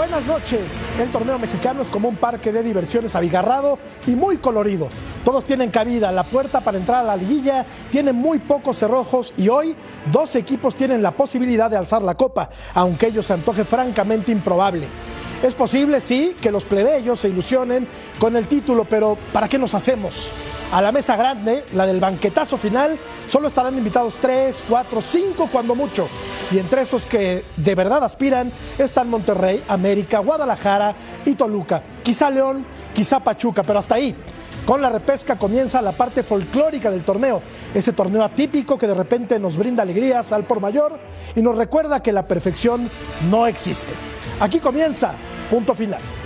Buenas noches. El torneo mexicano es como un parque de diversiones abigarrado y muy colorido. Todos tienen cabida. La puerta para entrar a la liguilla tiene muy pocos cerrojos y hoy dos equipos tienen la posibilidad de alzar la copa, aunque ello se antoje francamente improbable. Es posible, sí, que los plebeyos se ilusionen con el título, pero ¿para qué nos hacemos? A la mesa grande, la del banquetazo final, solo estarán invitados tres, cuatro, cinco cuando mucho. Y entre esos que de verdad aspiran están Monterrey, América, Guadalajara y Toluca. Quizá León, quizá Pachuca, pero hasta ahí. Con la repesca comienza la parte folclórica del torneo, ese torneo atípico que de repente nos brinda alegrías al por mayor y nos recuerda que la perfección no existe. Aquí comienza, punto final.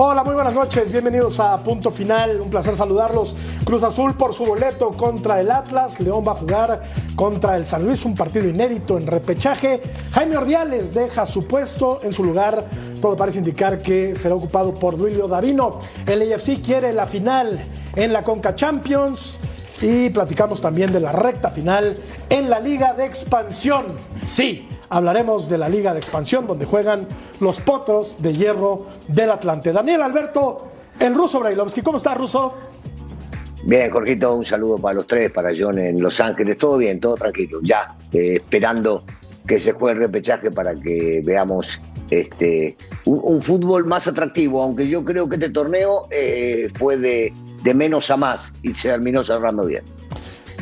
Hola, muy buenas noches, bienvenidos a Punto Final, un placer saludarlos. Cruz Azul por su boleto contra el Atlas, León va a jugar contra el San Luis, un partido inédito en repechaje. Jaime Ordiales deja su puesto en su lugar, todo parece indicar que será ocupado por Duilio Davino. El AFC quiere la final en la Conca Champions. Y platicamos también de la recta final en la Liga de Expansión. Sí, hablaremos de la Liga de Expansión, donde juegan los potros de hierro del Atlante. Daniel Alberto, el ruso Brailovsky. ¿Cómo está, ruso? Bien, Jorgito, un saludo para los tres, para John en Los Ángeles. Todo bien, todo tranquilo. Ya, eh, esperando que se juegue el repechaje para que veamos este, un, un, fútbol más atractivo, aunque yo creo que este torneo eh, fue de, de menos a más y se terminó cerrando bien.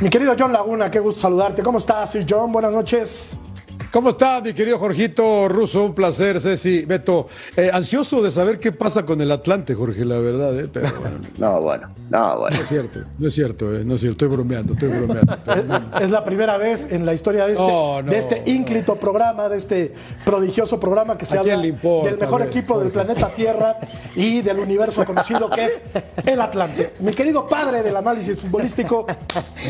Mi querido John Laguna, qué gusto saludarte. ¿Cómo estás, Sir John? Buenas noches. ¿Cómo estás, mi querido Jorgito Russo? Un placer, Ceci, Beto. Eh, ansioso de saber qué pasa con el Atlante, Jorge, la verdad, ¿eh? Pero bueno. no, bueno, no, bueno. No es cierto, no es cierto, eh, no es cierto, estoy bromeando, estoy bromeando. Es, es, la primera vez en la historia de este, No, no, de este ínclito programa, de este prodigioso programa que se ¿A quién habla importa, del mejor equipo del planeta Tierra y del universo conocido que es el Atlante. Mi querido padre del análisis futbolístico,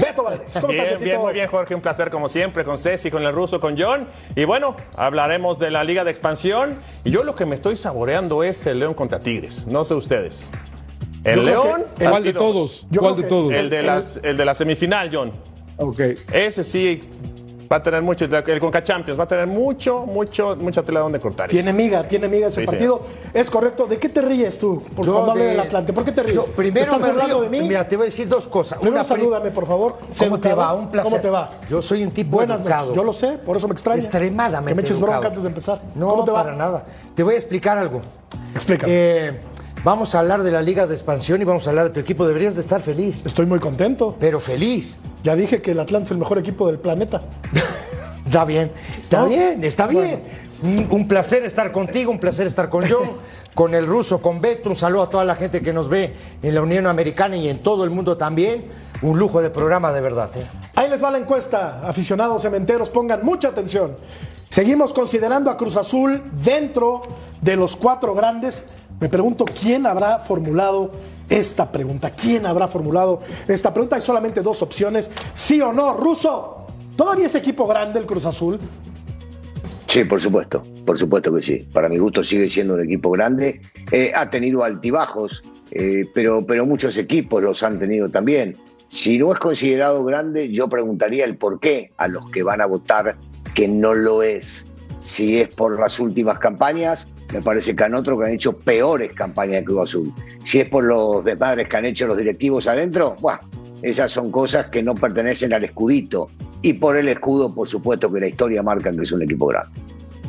Beto Valdés. ¿Cómo Bien, estás, bien, muy bien, Jorge. Un placer, como siempre, con Ceci, con el ruso, con John. Y bueno, hablaremos de la Liga de Expansión. Y yo lo que me estoy saboreando es el León contra Tigres. No sé ustedes. El Yo León. que- ¿Cuál de todos? Yo ¿Cuál de todos? El de, las, el de la semifinal, John. Ok. Ese sí va a tener mucho. El Conca Champions va a tener mucho, mucho, mucha tela donde cortar. Tiene miga, tiene miga ese Sí, partido. Es correcto. ¿De qué te ríes tú? Por cuando de- del Atlante. ¿Por qué te ríes? Yo primero ¿Estás me río. de mí? Mira, te voy a decir dos cosas. Primero pri- salúdame, por favor. ¿Cómo te va? Un placer. ¿Cómo te va? Yo soy un tipo Buenas educado. noches. Yo lo sé, por eso me extraña. Extremadamente Que me eches educado. bronca antes de empezar. No, ¿Cómo te va? para nada. Te voy a explicar algo. Explícame. Eh, vamos a hablar de la Liga de Expansión y vamos a hablar de tu equipo. Deberías de estar feliz. Estoy muy contento. Pero feliz. Ya dije que el Atlante es el mejor equipo del planeta. Está bien, está ¿No? bien, está bien. Un, un placer estar contigo, un placer estar con John, con el ruso, con Beto. Un saludo a toda la gente que nos ve en la Unión Americana y en todo el mundo también. Un lujo de programa, de verdad. ¿eh? Ahí les va la encuesta. Aficionados cementeros, pongan mucha atención. Seguimos considerando a Cruz Azul dentro de los cuatro grandes. Me pregunto quién habrá formulado esta pregunta. ¿Quién habrá formulado esta pregunta? Hay solamente dos opciones. Sí o no. Ruso, ¿todavía es equipo grande el Cruz Azul? Sí, por supuesto, por supuesto que sí. Para mi gusto sigue siendo un equipo grande. Eh, ha tenido altibajos, eh, pero, pero muchos equipos los han tenido también. Si no es considerado grande, yo preguntaría el por qué a los que van a votar que no lo es. Si es por las últimas campañas, me parece que han otros que han hecho peores campañas que Cruz Azul. Si es por los desmadres que han hecho los directivos adentro, bueno, esas son cosas que no pertenecen al escudito. Y por el escudo, por supuesto que la historia marca que es un equipo grande.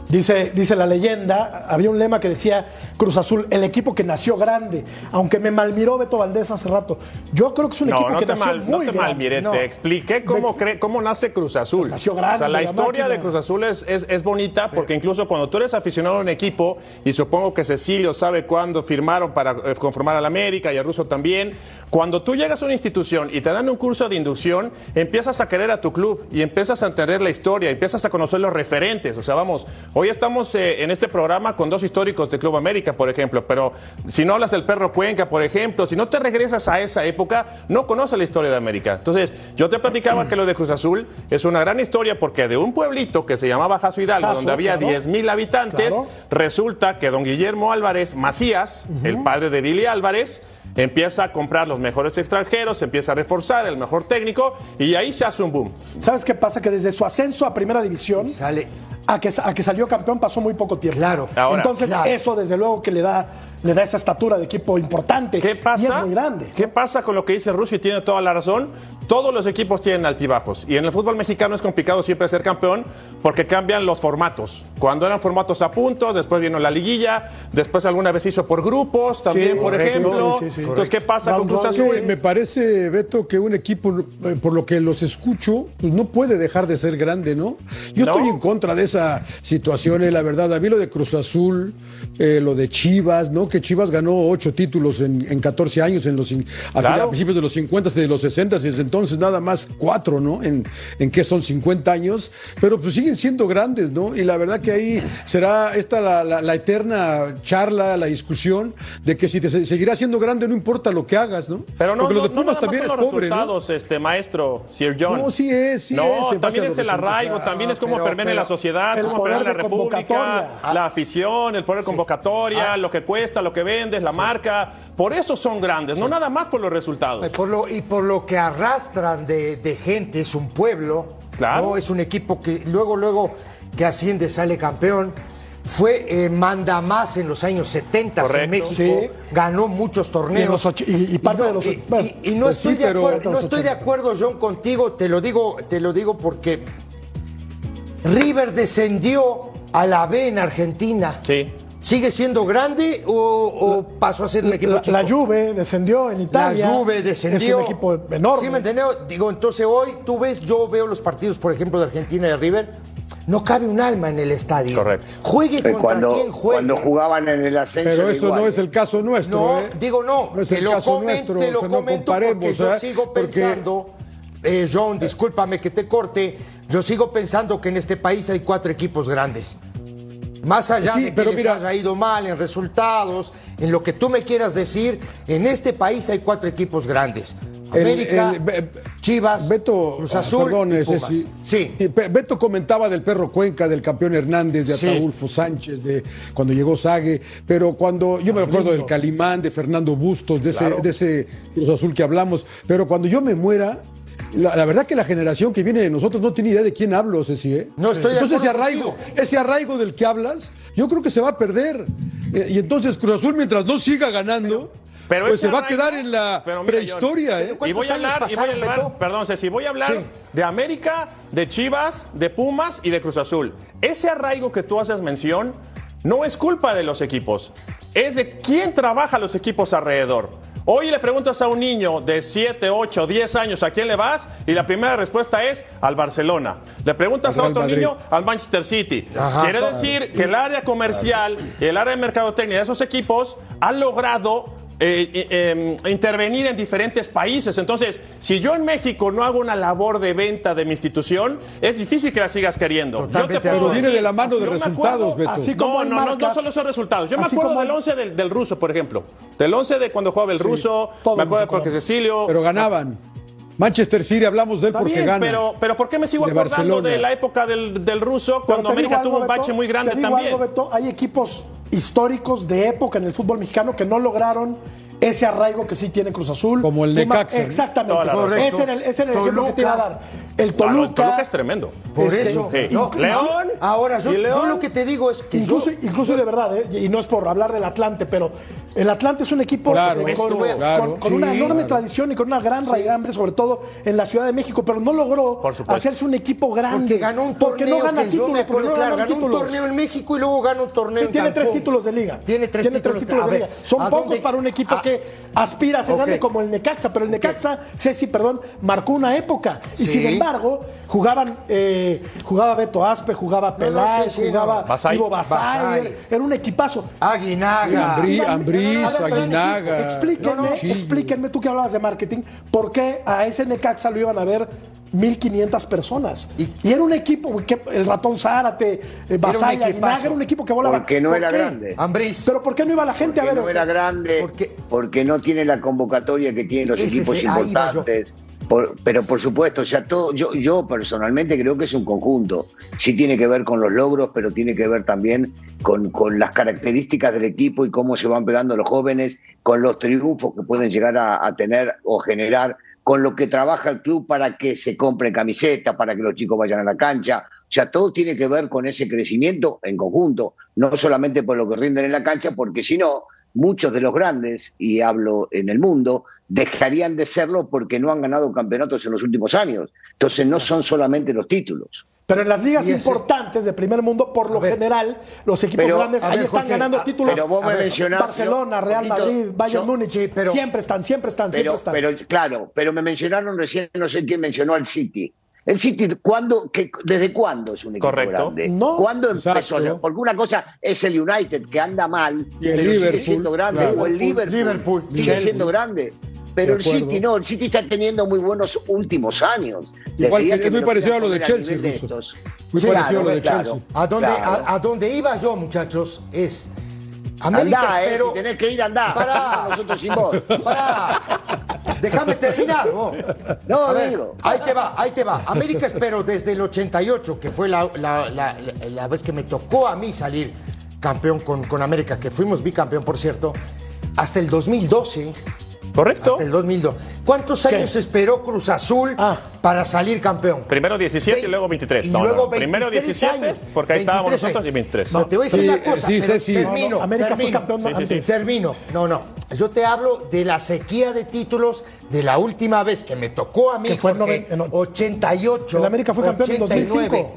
Dice, dice la leyenda, había un lema que decía Cruz Azul, el equipo que nació grande, aunque me malmiró Beto Valdés hace rato. Yo creo que es un No, equipo no que te, nació mal, no muy te grande. malmiré, No. te expliqué cómo, cre- cómo nace Cruz Azul. nació grande, O sea, la la historia máquina. de Cruz Azul es, es, es bonita porque incluso cuando tú eres aficionado a un equipo, y supongo que Cecilio sabe cuándo firmaron para eh, conformar al América y a Russo también, cuando tú llegas a una institución y te dan un curso de inducción, empiezas a querer a tu club y empiezas a entender la historia, empiezas a conocer los referentes. O sea, vamos, Hoy estamos eh, en este programa con dos históricos de Club América, por ejemplo, pero si no hablas del perro Cuenca, por ejemplo, si no te regresas a esa época, no conoces la historia de América. Entonces, yo te platicaba que lo de Cruz Azul es una gran historia porque de un pueblito que se llamaba Jaso Hidalgo, Jaso, donde había claro. 10 mil habitantes, Claro. resulta que don Guillermo Álvarez Macías, el padre de Billy Álvarez, empieza a comprar los mejores extranjeros, empieza a reforzar el mejor técnico y ahí se hace un boom. ¿Sabes qué pasa? Que desde su ascenso a primera división Sale. a que, a que salió campeón pasó muy poco tiempo. Claro. Ahora, Entonces, claro. eso desde luego que le da, le da esa estatura de equipo importante. ¿Qué pasa? Y es muy grande. ¿Qué pasa con lo que dice Russo y tiene toda la razón? Todos los equipos tienen altibajos y en el fútbol mexicano es complicado siempre ser campeón porque cambian los formatos. Cuando eran formatos a puntos, después vino la liguilla, después alguna vez hizo por grupos también, Sí, por correcto. ejemplo. Sí, sí, sí. Entonces, ¿qué pasa Round con Cruz. Azul? Sí, me parece, Beto, que un equipo, eh, por lo que los escucho, pues no puede dejar de ser grande, ¿no? Yo No. estoy en contra de esa situación, eh, la verdad. A mí lo de Cruz Azul, eh, lo de Chivas, ¿no? Que Chivas ganó ocho títulos en, en 14 años, en los, a, Claro. a principios de los 50 y de los 60 y desde entonces nada más cuatro, ¿no? En, en que son 50 años, pero pues siguen siendo grandes, ¿no? Y la verdad que ahí será esta la, la- la eterna charla, la discusión de que si te se- seguirás siendo grande no importa lo que hagas, ¿no? Pero no, Porque no, lo de no Pumas también es son los pobre, ¿no? resultados, este maestro Sir John. No, sí es, sí no, es, también es el arraigo, también es cómo permea la sociedad, cómo permea la república, la afición, el poder de convocatoria, lo que cuesta, lo que vendes, la marca. Por eso son grandes, no nada más por los resultados. Y por lo, y por lo que arrastran de, de gente, es un pueblo. Claro. ¿no? Es un equipo que luego, luego que asciende, sale campeón. Fue eh, manda más en los años 70 en. México. Sí. Ganó muchos torneos. Y parte no, de los- y- bueno, y- y no, pues estoy, sí, de acuerdo, no estoy de 80. acuerdo, John, contigo. Te lo digo, te lo digo porque River descendió a la B en Argentina. Sí. ¿Sigue siendo grande o, o pasó a ser un equipo La, chico? la Juve descendió en Italia. La Juve descendió. Es un equipo enorme. ¿Sí me entiendes? Digo, entonces hoy tú ves, yo veo los partidos, por ejemplo, de Argentina y de River. No cabe un alma en el estadio. Correcto. Juegue Eh, contra Cuando, quien juegue. cuando jugaban en el ascenso. Pero eso igual, no es ¿eh? el caso nuestro, No, ¿eh? digo no. No es te el lo caso comento, nuestro, te lo o sea, no comento porque comparemos, yo ¿eh? sigo Porque- pensando, eh, John, discúlpame que te corte, yo sigo pensando que en este país hay cuatro equipos grandes. Más allá Sí, de que pero les mira- haya ido mal en resultados, en lo que tú me quieras decir, en este país hay cuatro equipos grandes. América, el- Chivas, Beto, Cruz ah, Azul perdón, y ese Pumas. sí. Sí. Beto comentaba del perro Cuenca, del campeón Hernández, de Sí. Ataulfo Sánchez, de cuando llegó Sague, pero cuando yo me acuerdo del Calimán, de Fernando Bustos, de ese, de ese Cruz Azul que hablamos, pero cuando yo me muera, la, la verdad que la generación que viene de nosotros no tiene idea de quién hablo, Ceci, ¿eh? No estoy de Entonces ese arraigo, contigo. ese arraigo del que hablas, yo creo que se va a perder. Eh, y entonces Cruz Azul, mientras no siga ganando, Pero pues se va a quedar en la pero mira, prehistoria, John, ¿eh? Y voy a ¿Cuántos años hablar, y voy a hablar perdón, Ceci, voy a hablar Sí. de América, de Chivas, de Pumas y de Cruz Azul. Ese arraigo que tú haces mención no es culpa de los equipos, es de quién trabaja los equipos alrededor. Hoy le preguntas a un niño de 7, 8, 10 años a quién le vas y la primera respuesta es al Barcelona. Le preguntas a otro Madrid. niño al Manchester City. Ajá. Quiere decir que el área comercial y el área de mercadotecnia de esos equipos han logrado eh, eh, eh, intervenir en diferentes países. Entonces, si yo en México no hago una labor de venta de mi institución, es difícil que la sigas queriendo. Yo Totalmente te puedo Pero viene de la mano de resultados, acuerdo- Beto. así como no, solo son resultados. Yo me acuerdo como del hay- 11 del, del ruso, por ejemplo. Del 11 de cuando jugaba el ruso. todos Me acuerdo de acordamos. Cecilio. Pero ganaban. Manchester City, hablamos de él Está porque bien, gana. pero, pero ¿por qué me sigo De acordando Barcelona. de la época del, del ruso cuando América algo, tuvo un Beto, bache muy grande te digo también? algo, Beto, hay equipos históricos de época en el fútbol mexicano que no lograron ese arraigo que sí tiene Cruz Azul. Como el Necaxa, ¿no? Exactamente. Ese era el, ese era el ejemplo que te iba a dar. El Toluca. el Toluca es tremendo. Por Este, eso. Sí. no, León. Ahora, yo, ¿Y León? yo lo que te digo es que Incluso, yo- incluso de verdad, ¿eh? y no es por hablar del Atlante, pero el Atlante es un equipo Claro, con, claro. con una Sí, enorme claro. tradición y con una gran raigambre, sobre todo en la Ciudad de México, pero no logró hacerse un equipo grande. Porque ganó un Porque torneo no gana títulos, porque claro, gana ganó un torneo en México y luego ganó un torneo en Tiene tres. Títulos de liga. Tiene tres títulos, títulos a de ver, liga. Son ¿a pocos dónde- para un equipo a- que aspira a ser grande como el Necaxa, pero el Necaxa, Ceci, perdón, marcó una época. Y Sí. sin embargo, jugaban, eh, jugaba Beto Aspe, jugaba no, Peláez, sí, sí, jugaba no. Basay. Ivo Basay, Basay. Era un equipazo. Aguinaga. Ambriz, Aguinaga. Explíquenme, explíquenme, tú que hablabas de marketing, ¿por qué a ese Necaxa lo iban a ver 1.500 personas. Y, era un equipo, que el ratón Zárate, eh, Basaya, Guinaga, era un equipo que volaba. Porque no era grande. Ambris. Pero ¿por qué no iba la gente porque a ver? No era grande, porque, porque no tiene la convocatoria que tienen los equipos importantes. pero por supuesto, o sea, todo, yo, yo personalmente creo que es un conjunto. Sí tiene que ver con los logros, pero tiene que ver también con, con las características del equipo y cómo se van pegando los jóvenes, con los triunfos que pueden llegar a, a tener o generar con lo que trabaja el club para que se compre camisetas, para que los chicos vayan a la cancha. O sea, todo tiene que ver con ese crecimiento en conjunto, no solamente por lo que rinden en la cancha, porque si no, muchos de los grandes, y hablo en el mundo, dejarían de serlo porque no han ganado campeonatos en los últimos años. Entonces no son solamente los títulos. Pero en las ligas importantes de primer mundo, por lo general, los equipos grandes ahí están ganando títulos. Pero vos me Barcelona, Real Madrid, Bayern Múnich, siempre están, siempre están, siempre están. Pero claro, pero me mencionaron recién, no sé quién mencionó al City. El City, ¿cuándo, ¿desde cuándo es un equipo Correcto. grande? ¿Cuándo empezó? Porque una cosa es el United, que anda mal, y el Liverpool, sigue siendo grande, o el Liverpool, Liverpool sigue siendo grande. Pero el City no, el City está teniendo muy buenos últimos años. Igual que, es muy parecido a lo de Chelsea. Muy parecido a lo de Chelsea. A donde, a, donde iba yo, muchachos, es. América andá, eh, si tenés que ir, andá. Para. Nosotros sin vos. Para. Déjame terminar, vos. No, a ver, ahí te va, ahí te va. América espero desde el 88, que fue la, la, la, la vez que me tocó a mí salir campeón con, con América, que fuimos bicampeón, por cierto, hasta el 2012 Correcto. Hasta el 2002. ¿Cuántos años esperó Cruz Azul ah. para salir campeón? Primero 17 y luego 23. Y luego Primero 17, porque ahí estábamos nosotros, y 23. No, te voy a decir una cosa. Sí, sí, termino. América termino, fue campeón antes. Termino. No, no. Yo te hablo de la sequía de títulos de la última vez que me tocó a mí. Que fue en 88. El América fue campeón en 2005.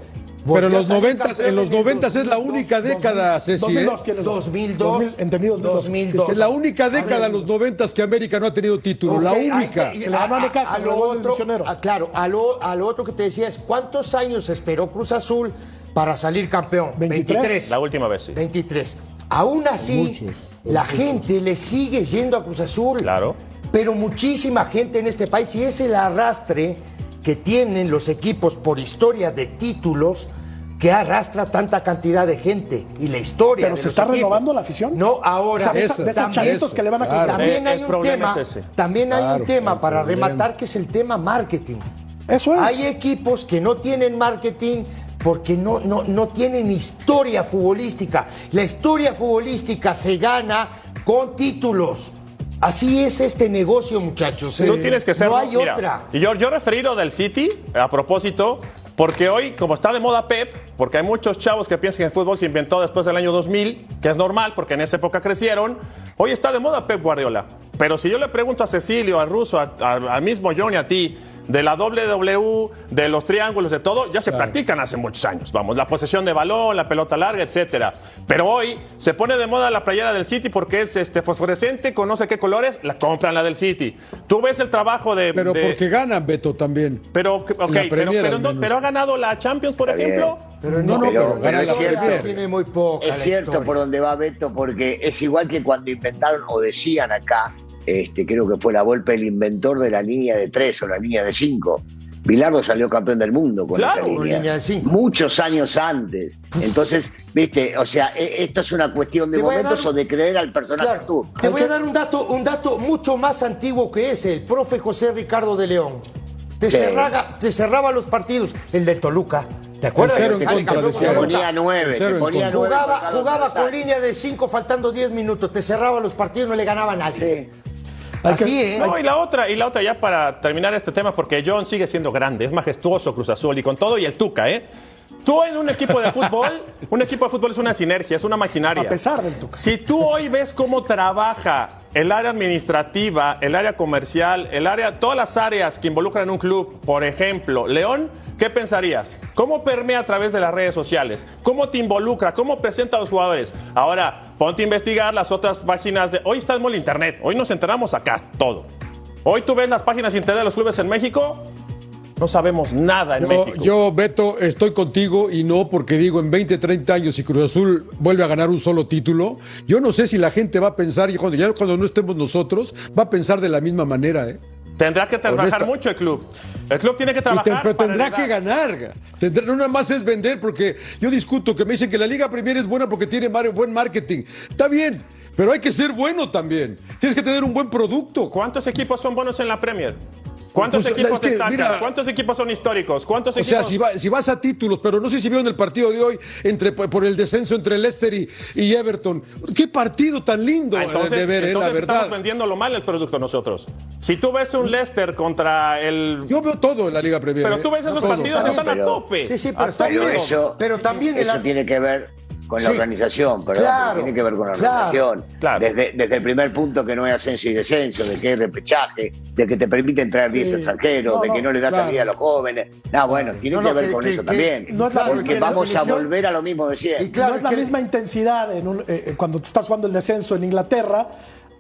Pero los 90, en los 90 es la única década, Ceci. 2002, ¿eh? 2002, entendido 2002. Es la única década, los 90 que América no ha tenido título. la única. a, lo otro, claro, a lo, a lo otro que te decía es, ¿cuántos años esperó Cruz Azul para salir campeón? 23. La última vez, sí. 23. Aún así, la gente le sigue yendo a Cruz Azul. Claro. Pero muchísima gente en este país, y es el arrastre que tienen los equipos por historia de títulos que arrastra tanta cantidad de gente y la historia. Pero se está renovando la afición. No, ahora. que le van a También hay un tema. También hay un tema para rematar que es el tema marketing. Eso es. Hay equipos que no tienen marketing porque no, no, no tienen historia futbolística. La historia futbolística se gana con títulos. Así es este negocio, muchachos. Tú tienes que ser. No hay otra. Y yo, yo referí lo del City, a propósito, porque hoy, como está de moda Pep, porque hay muchos chavos que piensan que el fútbol se inventó después del año 2000, que es normal porque en esa época crecieron, hoy está de moda Pep Guardiola. Pero si yo le pregunto a Cecilio, al ruso, al mismo Johnny, a ti, de la WWE, de los triángulos, de todo, ya se practican hace muchos años. Vamos, la posesión de balón, la pelota larga, etcétera. Pero hoy se pone de moda la playera del City porque es este fosforescente, con no sé qué colores, la compran la del City. Tú ves el trabajo de. Pero porque ganan, Beto, también. Pero, okay, pero, pero, ha ganado la Champions, por ejemplo. Pero no, no, pero, es cierto, tiene muy Es cierto por donde va Beto, porque es igual que cuando inventaron o decían acá este, creo que fue la Volpe el inventor de la línea de tres o la línea de cinco. Bilardo salió campeón del mundo con esa línea, de muchos años antes. Entonces, viste, o sea, e, esto es una cuestión de momentos o de creer al personaje tú. Te voy a dar un dato, un dato mucho más antiguo que ese, el profe José Ricardo de León. Te, cerraba, te cerraba los partidos, el del Toluca. ¿Te acuerdas? Cero en contra, te ponía nueve. Te ponía jugaba, jugaba con línea de cinco faltando diez minutos. Te cerraba los partidos, no le ganaba a nadie. Así es. No, y la otra, y la otra ya para terminar este tema, porque John sigue siendo grande, es majestuoso Cruz Azul y con todo y el Tuca, ¿eh? Tú en un equipo de fútbol, un equipo de fútbol es una sinergia, es una maquinaria. A pesar del Tuca. Si tú hoy ves cómo trabaja el área administrativa, el área comercial, el área, todas las áreas que involucran en un club, por ejemplo, León, ¿qué pensarías? ¿Cómo permea a través de las redes sociales? ¿Cómo te involucra? ¿Cómo presenta a los jugadores? Ahora, ponte a investigar las otras páginas de. Hoy estamos en el internet, hoy nos enteramos acá, todo. Hoy tú ves las páginas internet de los clubes en México, no sabemos nada en México. Yo, Beto, estoy contigo y no porque digo en 20, 30 años si Cruz Azul vuelve a ganar un solo título, yo no sé si la gente va a pensar, y cuando ya cuando no estemos nosotros, va a pensar de la misma manera, ¿eh? Tendrá que trabajar mucho el club. El club tiene que Y te- trabajar. pero tendrá que ganar. Tendrá- no nada más es vender, porque yo discuto que me dicen que la Liga Premier es buena porque tiene buen marketing. Está bien, pero hay que ser bueno también. Tienes que tener un buen producto. ¿Cuántos equipos son buenos en la Premier? ¿Cuántos Pues, equipos es que, destacan? mira- ¿Cuántos equipos son históricos? ¿Cuántos O equipos? sea, si, va- si vas a títulos, pero no sé si vieron el partido de hoy entre, por el descenso entre Leicester y, y Everton. Qué partido tan lindo Ah, eh, entonces, de ver, eh, la entonces verdad. estamos vendiendo lo mal el producto nosotros. Si tú ves un Leicester contra el... Yo veo todo en la Liga Premier. Pero eh, tú ves esos todo. partidos, Está están a tope. Sí, sí, A pero está tope. Pero bien. eso, Pero también el- eso tiene que ver con la organización, perdón, Claro, pero tiene que ver con la organización. claro. Desde, desde el primer punto que no hay ascenso y descenso, de que hay repechaje, de que te permiten traer 10 Sí. extranjeros, No, de que no, le da claro. salida a los jóvenes. No, bueno, tiene No, que no, ver que- con que- eso que- también. no es la- porque vamos a volver a lo mismo de siempre. Y claro, no es la que- misma intensidad en un- eh, eh, cuando te estás jugando el descenso en Inglaterra.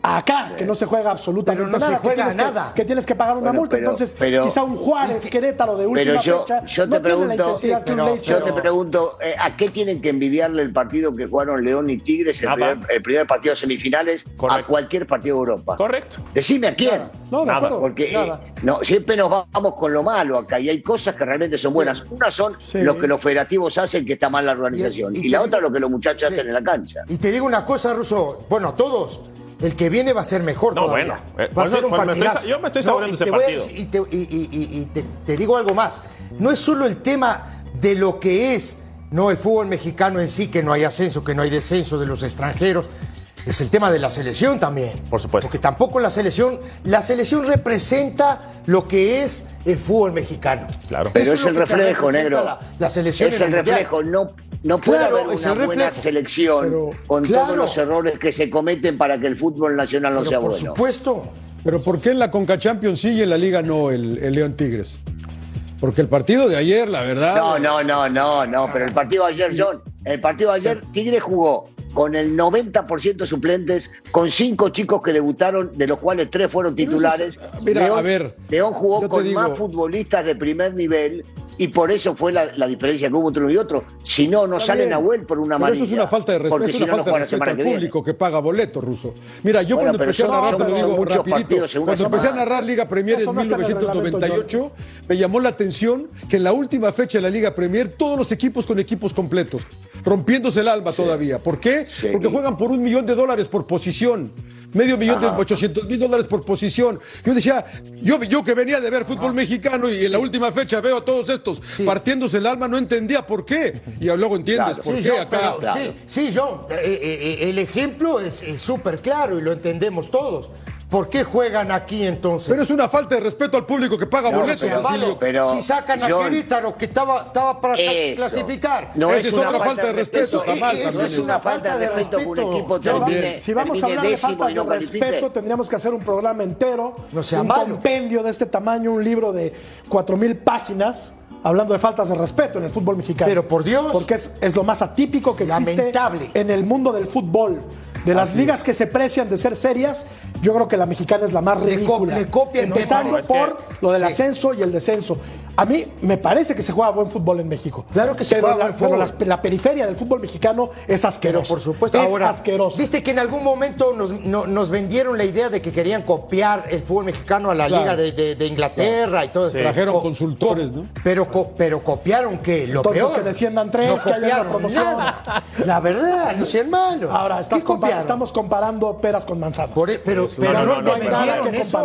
Acá, que no se juega absolutamente Pero no se nada, que juega tienes que- nada. Que, tienes que pagar una Bueno, multa. pero- Entonces, pero- quizá un Juárez, Querétaro de última Pero yo, fecha yo no te la pregunto, Sí, pero- yo te pregunto, eh, ¿a qué tienen que envidiarle el partido que jugaron León y Tigres, el, primer, el primer partido de semifinales, a cualquier partido de Europa? Correcto. Decime a quién. Nada. No, de Nada, acuerdo. Porque eh, no, siempre nos vamos con lo malo acá y hay cosas que realmente son buenas. Una son Sí. lo que los federativos hacen, que está mal la organización. Y- Y, y la otra lo que los muchachos Sí. hacen en la cancha. Y te digo una cosa, Russo. Bueno, a todos. El que viene va a ser mejor No, todavía. bueno, eh, va a pues ser no, un pues me estoy yo me estoy No, saboreando y ese te a partido. decir- y te, y- y- y- y te- te digo algo más. No es solo el tema de lo que es no el fútbol mexicano en sí, que no hay ascenso, que no hay descenso de los extranjeros. Es el tema de la selección también. Por supuesto. Porque tampoco la selección, la selección representa lo que es el fútbol mexicano. Claro. Pero Eso es el reflejo, negro. La, la selección es el mundial. reflejo. No, no puede Claro, haber una buena reflejo. selección Pero- con Claro. todos los errores que se cometen para que el fútbol nacional no Pero sea por bueno. supuesto. Pero ¿por qué en la Conca Champions sí y en la Liga no el, el León Tigres? Porque el partido de ayer, la verdad. No, no, no, no, no, pero el partido de ayer, John, el partido de ayer, Tigre jugó con el 90% suplentes, con cinco chicos que debutaron, de los cuales tres fueron titulares. mira, León, a ver, León jugó con digo- más futbolistas de primer nivel y por eso fue la, la diferencia que hubo entre uno y otro. Si no, no Está salen bien, a vuelta por una pero amarilla. Eso es una falta de respeto, es una no, no falta de respeto al que público que paga boleto, ruso. Mira, yo Bueno, cuando pero empecé a narrar, te lo digo rapidito, cuando empecé a narrar Liga Premier en no está en el 1998, me llamó la atención que en la última fecha de la Liga Premier todos los equipos con equipos completos, rompiéndose el alma todavía. ¿Por qué? Sí. Porque juegan por un millón de dólares por posición. Medio millón de 800 mil dólares por posición. Yo decía, yo, yo que venía de ver fútbol mexicano y en la última fecha veo a todos estos partiéndose el alma, no entendía por qué. Y luego entiendes Claro. por Sí, qué acá. pero- sí, sí, John, eh, eh, eh, el ejemplo es súper claro y lo entendemos todos. ¿Por qué juegan aquí entonces? Pero es una falta de respeto al público que paga No, boletos, pero- Basilio. malo, pero, si sacan a John, Querétaro, que estaba, estaba para Eso. clasificar. No Esa es, otra falta de respeto, mal Eso. No es una falta de respeto que un equipo Si vamos- termine, si vamos a hablar de faltas de califique. respeto, tendríamos que hacer un programa entero, No sea un malo. compendio de este tamaño, un libro de cuatro mil páginas. Hablando de faltas de respeto en el fútbol mexicano. Pero por Dios. Porque es, es lo más atípico que existe Lamentable. en el mundo del fútbol. De las ligas que se precian de ser serias, yo creo que la mexicana es la más Le co- ridícula. le copian, Empezando no, es que- por lo del sí. ascenso y el descenso. A mí me parece que se juega buen fútbol en México. Claro que se pero juega la, buen pero fútbol. la, la periferia del fútbol mexicano es Pero asquerosa. por supuesto, es ahora, asqueroso. viste que en algún momento nos, no- nos vendieron la idea de que querían copiar el fútbol mexicano a la Claro. liga de, de- de Inglaterra y todo eso. Trajeron Co- consultores, co- ¿no? Pero, co- pero copiaron que lo Entonces, peor. que desciendan tres, no que haya una promoción. nada. La verdad, no sean malos. Ahora, estás estamos comparando peras con manzanas. Por e- pero pero no, no, no, no, pero-.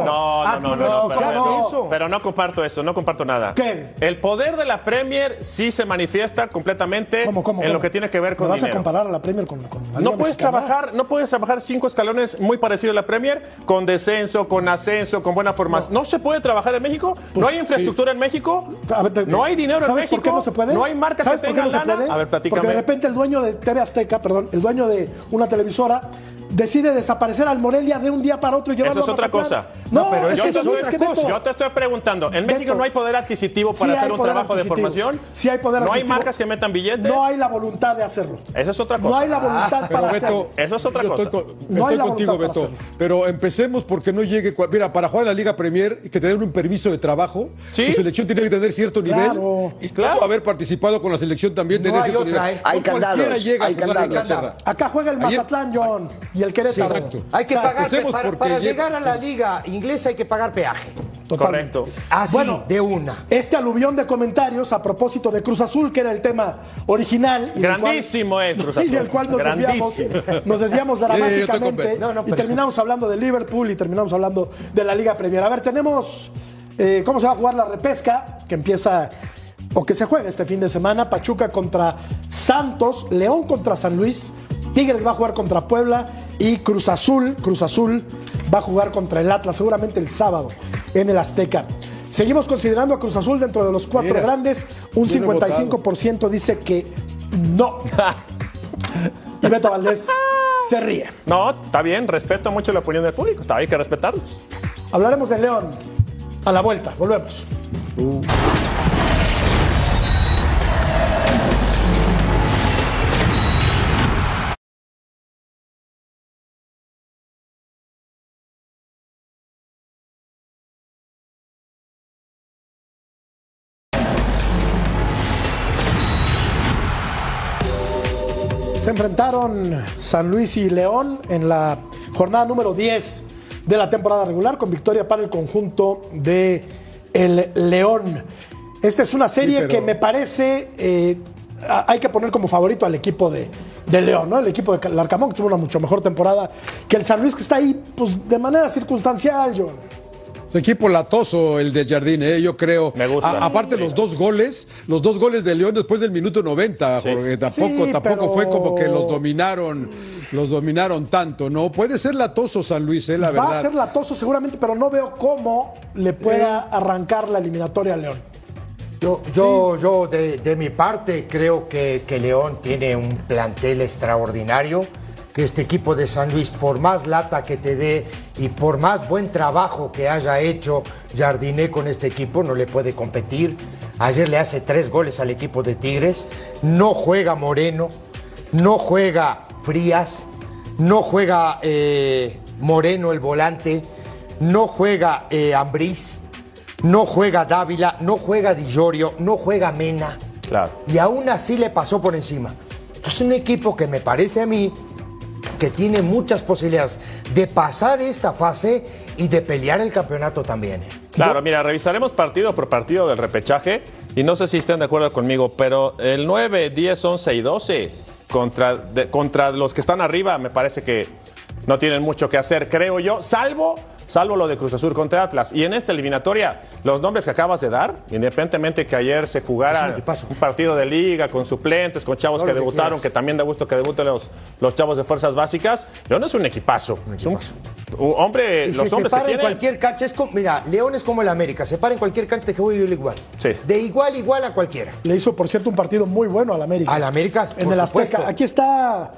No, Ah, no, no, no, pero, no, eso. pero no comparto eso, no comparto nada. ¿Qué? El poder de la Premier sí se manifiesta completamente ¿Cómo, cómo, en cómo? lo que tiene que ver con ¿Me vas dinero. a comparar a la Premier con, con la No puedes Mexicana? trabajar, no puedes trabajar cinco escalones muy parecidos a la Premier con descenso, con ascenso, con buena formación. No, se puede trabajar en México. no hay infraestructura en México. A ver, te- no hay dinero en ¿Sabes México. por qué no se puede? No hay marcas ¿Sabes que tengan no lana. A ver, platícame. Porque de repente el dueño de TV Azteca, perdón, el dueño de una televisora decide desaparecer al Morelia de un día para otro y llevarlo Eso es otra cosa. No, No, pero es eso que es otra cosa. Yo te estoy preguntando, ¿en México Beto. no hay poder adquisitivo para Sí hacer hay un poder trabajo de adquisitivo. formación? Sí hay poder ¿No hay adquisitivo. marcas que metan billete? No hay la voluntad de hacerlo. Esa es otra cosa. No hay la voluntad Pero para Beto, hacerlo. Eso es otra yo cosa. Estoy, con- No estoy hay contigo, para Beto. hacerlo. Pero empecemos porque no llegue. Mira, para jugar en la Liga Premier, que te den un permiso de trabajo, Sí. tu selección tiene que tener cierto nivel. Claro. Y Claro. haber participado con la selección también No tener hay cierto otra, nivel. ¿eh? Hay No candados, llega hay a jugar a candados. Acá juega el Mazatlán, John, y el Querétaro. exacto. Hay que pagar, para, para llegar a la liga inglesa hay que pagar peaje. Totalmente. Correcto. Así, de una. Este aluvión de comentarios a propósito de Cruz Azul, que era el tema original. Y del Grandísimo cual, es Cruz Y Azul. del cual nos desviamos, Grandísimo. nos desviamos estoy con dramáticamente. Ben. No, no, y terminamos hablando de Liverpool y terminamos hablando de la Liga Premier. A ver, tenemos eh, cómo se va a jugar la repesca, que empieza o que se juega este fin de semana. Pachuca contra Santos, León contra San Luis, Tigres va a jugar contra Puebla y Cruz Azul, Cruz Azul va a jugar contra el Atlas, seguramente el sábado en el Azteca. Seguimos considerando a Cruz Azul dentro de los cuatro Mira, grandes. Un bien 55% dice que no. y Beto Valdés se ríe. No, está bien, respeto mucho la opinión del público, está, hay que respetarlos. Hablaremos de León a la vuelta. Volvemos. Se enfrentaron San Luis y León en la jornada número 10 de la temporada regular con victoria para el conjunto de el León. Esta es una serie pero- que me parece eh, hay que poner como favorito al equipo de, de León, ¿no? El equipo de Larcamón que tuvo una mucho mejor temporada que el San Luis que está ahí pues de manera circunstancial, John. Equipo latoso, el de Jardín, ¿eh? yo creo. Me gusta. A- aparte, los dos goles, los dos goles de León después del minuto 90, Sí. Jorge, tampoco, Sí, tampoco pero- fue como que los dominaron, los dominaron tanto, ¿no? Puede ser latoso San Luis, ¿eh? la verdad. Va a ser latoso seguramente, pero no veo cómo le pueda arrancar la eliminatoria a León. Yo, yo, yo de, de mi parte creo que, que León tiene un plantel extraordinario, que este equipo de San Luis, por más lata que te dé y por más buen trabajo que haya hecho Jardiné con este equipo, no le puede competir. Ayer le hace tres goles al equipo de Tigres, no juega Moreno, no juega Frías, no juega eh, Moreno el volante, no juega eh, Ambriz, no juega Dávila, no juega Di Llorio, no juega Mena. Claro. Y aún así le pasó por encima. Entonces un equipo que me parece a mí que tiene muchas posibilidades de pasar esta fase y de pelear el campeonato también. ¿eh? Claro, mira, revisaremos partido por partido del repechaje y no sé si estén de acuerdo conmigo, pero el 9, 10, 11 y 12 contra, contra los que están arriba me parece que no tienen mucho que hacer, creo yo, salvo, salvo lo de Cruz Azul contra Atlas. Y en esta eliminatoria, los nombres que acabas de dar, independientemente que ayer se jugara un equipazo. partido de liga con suplentes, con chavos que que debutaron, que también da gusto que debuten los, los chavos de fuerzas básicas, León es un equipazo. Es un- un hombre, Y los se te hombres que para en cualquier cancha. Es como, mira, León es como el América. Se para en cualquier cancha y te juega igual. Sí. De igual a igual a cualquiera. Le hizo, por cierto, un partido muy bueno al América. Al América, En por el Azteca. Aquí está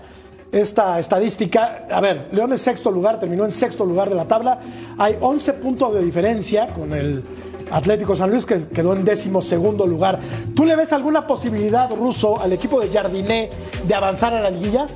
esta estadística. A ver, León es sexto lugar, terminó en sexto lugar de la tabla. Hay 11 puntos de diferencia con el Atlético San Luis, que quedó en décimo segundo lugar. ¿Tú le ves alguna posibilidad, Ruso, al equipo de Jardiné de avanzar a la liguilla?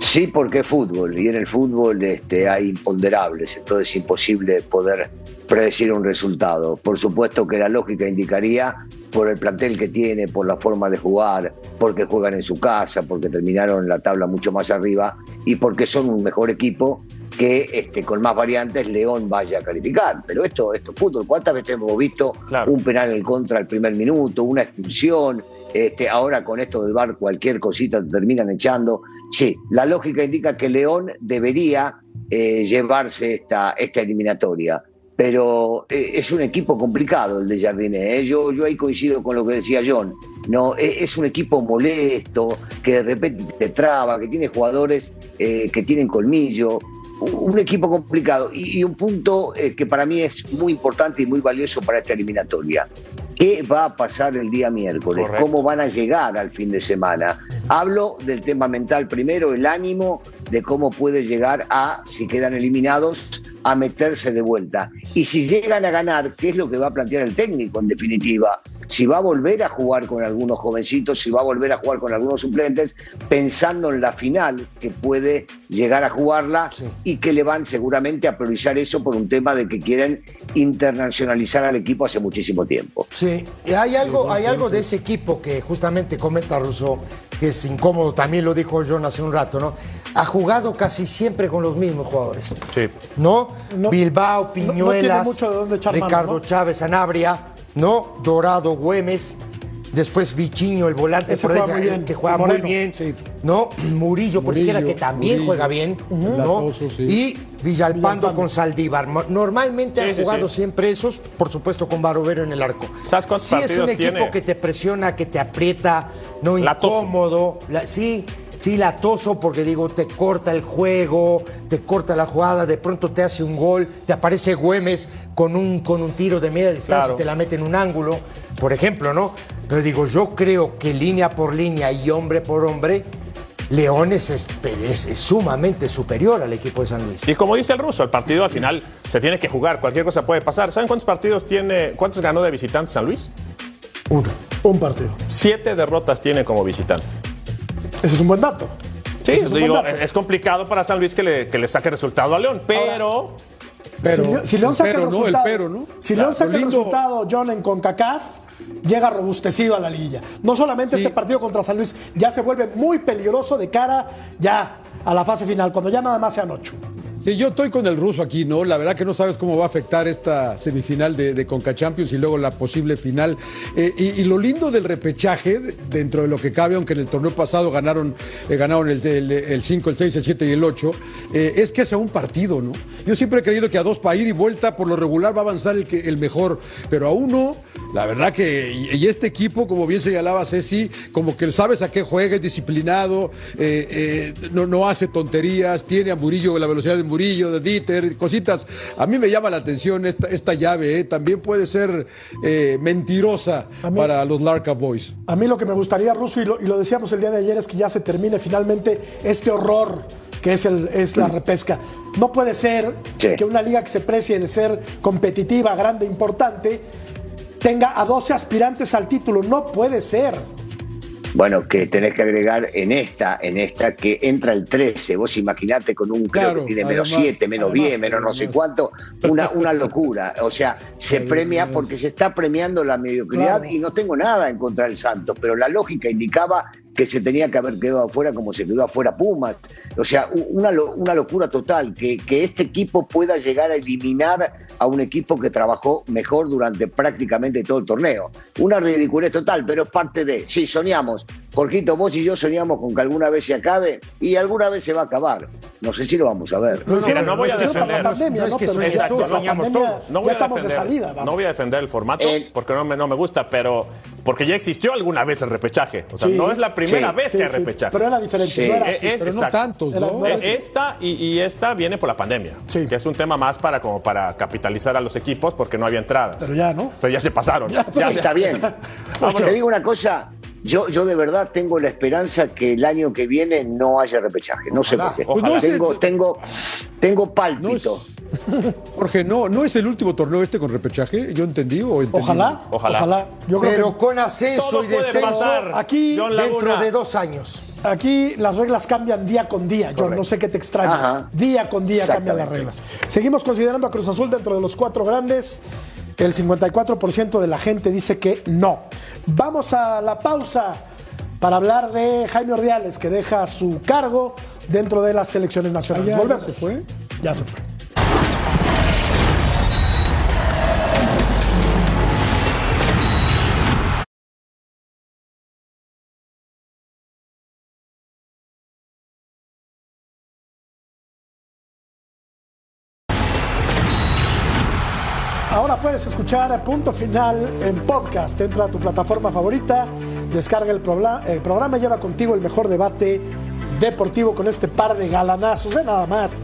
Sí, porque es fútbol y en el fútbol este, hay imponderables, entonces es imposible poder predecir un resultado. Por supuesto que la lógica indicaría por el plantel que tiene, por la forma de jugar, porque juegan en su casa, porque terminaron la tabla mucho más arriba y porque son un mejor equipo que este, con más variantes León vaya a calificar. Pero esto, esto es fútbol. ¿Cuántas veces hemos visto Claro. un penal en contra al primer minuto, una expulsión? Este, ahora con esto del bar cualquier cosita te terminan echando. Sí, la lógica indica que León debería eh, llevarse esta, esta eliminatoria, pero eh, es un equipo complicado el de Jardiné. ¿eh? Yo, yo ahí coincido con lo que decía John. No, Eh, es un equipo molesto, que de repente te traba, que tiene jugadores eh, que tienen colmillo. Un un equipo complicado y, y un punto eh, que para mí es muy importante y muy valioso para esta eliminatoria. ¿Qué va a pasar el día miércoles? Correcto. ¿Cómo van a llegar al fin de semana? Hablo del tema mental primero, el ánimo de cómo puede llegar a, si quedan eliminados, a meterse de vuelta. Y si llegan a ganar, ¿qué es lo que va a plantear el técnico en definitiva? Si va a volver a jugar con algunos jovencitos, si va a volver a jugar con algunos suplentes, pensando en la final, que puede llegar a jugarla Sí. y que le van seguramente a priorizar eso por un tema de que quieren internacionalizar al equipo hace muchísimo tiempo. Sí, y hay algo, hay algo de ese equipo que justamente comenta Russo, que es incómodo, también lo dijo John hace un rato, ¿no? Ha jugado casi siempre con los mismos jugadores. Sí. ¿No? No- Bilbao, no- no tiene Piñuelas, mucho de dónde echar mano, Ricardo ¿no? Chávez, Sanabria, ¿no? Dorado, Güemes. Después Vichiño, el volante por juega derecha, que juega muy bien. sí. ¿No? Murillo, por izquierda, que también Murillo. juega bien. ¿no? Latoso, sí. Y Villalpando, Villalpando. con Saldívar. Normalmente Sí, han jugado sí. siempre esos, por supuesto con Barovero en el arco. ¿Sabes cuántos sí, es un equipo tiene? que te presiona, que te aprieta, no Latoso. incómodo. La- sí, sí, latoso, porque digo, te corta el juego, te corta la jugada, de pronto te hace un gol, te aparece Güemes con un, con un tiro de media distancia Claro. y te la mete en un ángulo, por ejemplo, ¿no? Pero digo, yo creo que línea por línea y hombre por hombre, Leones es, es- es sumamente superior al equipo de San Luis. Y como dice el ruso, el partido al final se tiene que jugar, cualquier cosa puede pasar. ¿Saben cuántos partidos tiene, cuántos ganó de visitante San Luis? Uno. Un partido. Siete derrotas tiene como visitante. Ese es un buen dato. Sí, es un digo, buen dato. es complicado para San Luis que le, que le saque resultado a León, pero Pero, si, Le- si León el saca pero, el ¿no? El resultado, pero, ¿no? si Claro, León saca el resultado, John, en CONCACAF, llega robustecido a la liguilla. No solamente Sí. este partido contra San Luis ya se vuelve muy peligroso de cara ya a la fase final, cuando ya nada más sean ocho. Sí, yo estoy con el ruso aquí, ¿no? La verdad que no sabes cómo va a afectar esta semifinal de, de Conca Champions y luego la posible final. Eh, y, lo lindo del repechaje, de- dentro de lo que cabe, aunque en el torneo pasado ganaron, eh, ganaron el, el, el 5, el 6, el 7 y el 8, eh, es que hace un partido, ¿no? Yo siempre he creído que a dos para ir y vuelta, por lo regular va a avanzar el, mejor, pero a uno, la verdad que, y, este equipo, como bien señalaba Ceci, como que sabes a qué juega, es disciplinado, no, no hace tonterías, tiene a Murillo, la velocidad de Murillo, de Dieter, cositas. A mí me llama la atención esta, esta llave, eh, también puede ser eh, mentirosa mí- para los Larca Boys. A mí lo que me gustaría, Russo, y lo, y lo decíamos el día de ayer, es que ya se termine finalmente este horror que es, el, es la repesca. No puede ser Sí. que una liga que se precie de ser competitiva, grande, importante, tenga a 12 aspirantes al título. No puede ser. Bueno, que tenés que agregar en esta, en esta que entra el 13. Vos imaginate con un creo Claro, que tiene menos además, 7, menos además, 10, menos no sé cuánto. Una, una locura. O sea, se premia porque se está premiando la mediocridad Claro. y no tengo nada en contra del Santos, pero la lógica indicaba que se tenía que haber quedado afuera como se quedó afuera Pumas. O sea, una, una locura total, que, que este equipo pueda llegar a eliminar a un equipo que trabajó mejor durante prácticamente todo el torneo. Una ridiculez total, pero es parte de, sí, soñamos. Jorgito, vos y yo soñamos con que alguna vez se acabe y alguna vez se va a acabar. No sé si lo vamos a ver. No voy a defender. pandemia, No es que Pero sueñes ya tú, la soñamos pandemia, todos. no voy ya a estamos defender, de salida. vamos. No voy a defender el formato Eh, porque no me, no me gusta, pero porque ya existió alguna vez el repechaje. O sea, Sí. no es la primera Sí. vez Sí, que hay sí, repechaje. Pero era diferente, Sí. no era así. eh, Pero no Exacto. tantos, Era- ¿no? era. Esta y, y esta viene por la pandemia, Sí. que es un tema más para como para capitalizar a los equipos porque no había entradas. Pero ya, ¿no? Pero ya se pasaron. Ya, Ya, Está bien. Te digo una cosa, yo, yo de verdad tengo la esperanza que el año que viene no haya repechaje. No sé Ojalá. por qué. No sé, tengo, tengo, tengo No es- pálpito. Jorge, no, no es el último torneo este con repechaje, yo entendí o entendí. Ojalá, Ojalá. ojalá. Yo creo Pero que con ascenso y descenso pasar. aquí, dentro de dos años. Aquí las reglas cambian día con día. Correcto. No sé qué te extraña. Ajá. Día con día cambian las reglas. Seguimos considerando a Cruz Azul dentro de los cuatro grandes. El 54% de la gente dice que no. Vamos a la pausa para hablar de Jaime Ordiales, que deja su cargo dentro de las selecciones nacionales. Ah, ya, ya Volvemos. se fue. Ya se fue. Puedes escuchar Punto Final en podcast. Entra a tu plataforma favorita, descarga el, el programa lleva contigo el mejor debate deportivo con este par de galanazos. Ve nada más.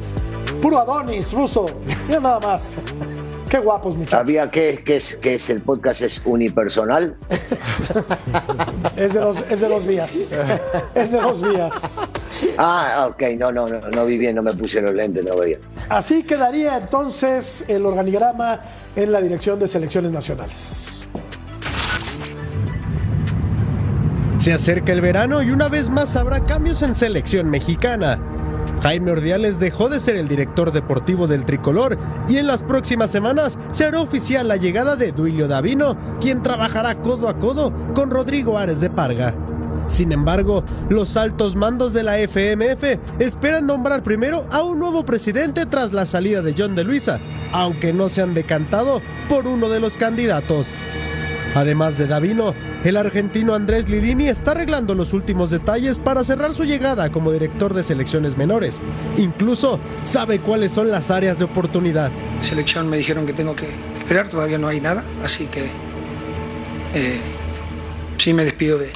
Puro Adonis, ruso. Ve nada más. Qué guapos, muchachos. ¿Sabía que, que es, que es el podcast es unipersonal? Es de dos, es de dos vías. Es de dos vías. Ah, ok, no, no, no, no vi bien, no me puse los lentes, no veía. Así quedaría entonces el organigrama en la dirección de selecciones nacionales. Se acerca el verano y una vez más habrá cambios en selección mexicana. Jaime Ordiales dejó de ser el director deportivo del tricolor y en las próximas semanas se hará oficial la llegada de Duilio Davino, quien trabajará codo a codo con Rodrigo Ares de Parga. Sin embargo, los altos mandos de la FMF esperan nombrar primero a un nuevo presidente tras la salida de John de Luisa, aunque no se han decantado por uno de los candidatos. Además de Davino, el argentino Andrés Lilini está arreglando los últimos detalles para cerrar su llegada como director de selecciones menores. Incluso sabe cuáles son las áreas de oportunidad. Selección me dijeron que tengo que esperar, todavía no hay nada, así que eh, sí me despido de,